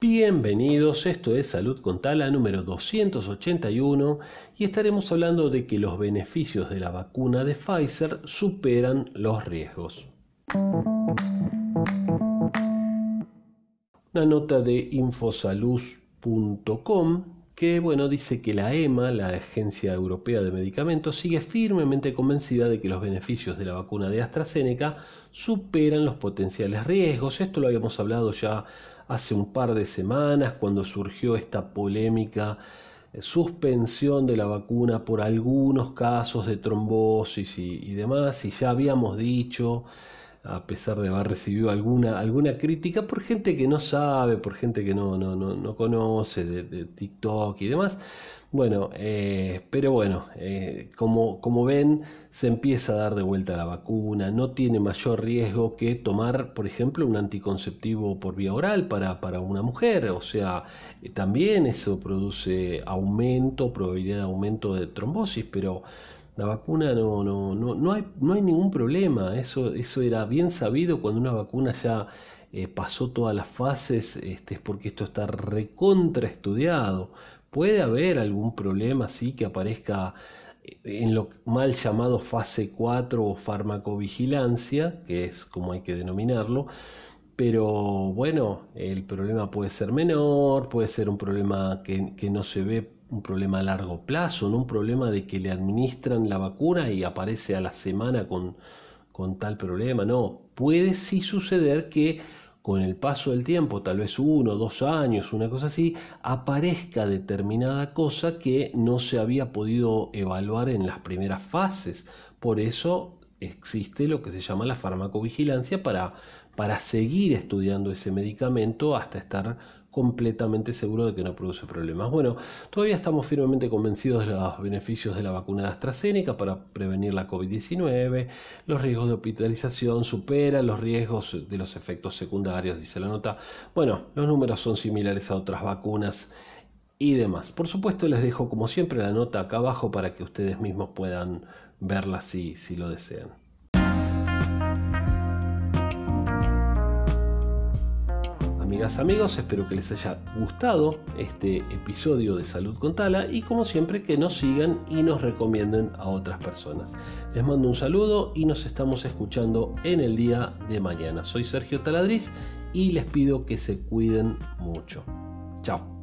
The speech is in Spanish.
Bienvenidos, esto es Salud con Tala número 281 y estaremos hablando de que los beneficios de la vacuna de Pfizer superan los riesgos. Una nota de infosalud.com que bueno, dice que la EMA, la Agencia Europea de Medicamentos, sigue firmemente convencida de que los beneficios de la vacuna de AstraZeneca superan los potenciales riesgos. Esto lo habíamos hablado ya hace un par de semanas cuando surgió esta polémica eh, suspensión de la vacuna por algunos casos de trombosis y, demás, y ya habíamos dicho, a pesar de haber recibido alguna, alguna crítica por gente que no sabe, por gente que no, no, no, conoce de TikTok y demás, bueno, eh, pero bueno, eh, como, como ven, se empieza a dar de vuelta la vacuna, no tiene mayor riesgo que tomar, por ejemplo, un anticonceptivo por vía oral para, para una mujer, o sea, también eso produce aumento, probabilidad de aumento de trombosis, pero la vacuna no, no, no, no, hay, no hay ningún problema, eso, eso era bien sabido cuando una vacuna ya pasó todas las fases, este, es porque esto está recontraestudiado. Puede haber algún problema así que aparezca en lo mal llamado fase 4 o farmacovigilancia, que es como hay que denominarlo, pero bueno, el problema puede ser menor, puede ser un problema que, no se ve, un problema a largo plazo, no un problema de que le administran la vacuna y aparece a la semana con, con tal problema, no, puede sí suceder que con el paso del tiempo, tal vez uno, dos años, una cosa así, aparezca determinada cosa que no se había podido evaluar en las primeras fases. Por eso existe lo que se llama la farmacovigilancia para, para seguir estudiando ese medicamento hasta estar completamente seguro de que no produce problemas. Bueno, todavía estamos firmemente convencidos de los beneficios de la vacuna de AstraZeneca para prevenir la COVID-19. Los riesgos de hospitalización superan los riesgos de los efectos secundarios, dice la nota. Bueno, los números son similares a otras vacunas y demás. Por supuesto, les dejo como siempre la nota acá abajo para que ustedes mismos puedan verla si, si lo desean. Amigas, amigos, espero que les haya gustado este episodio de Salud con Tala y como siempre que nos sigan y nos recomienden a otras personas. Les mando un saludo y nos estamos escuchando en el día de mañana. Soy Sergio Taladriz y les pido que se cuiden mucho. Chao.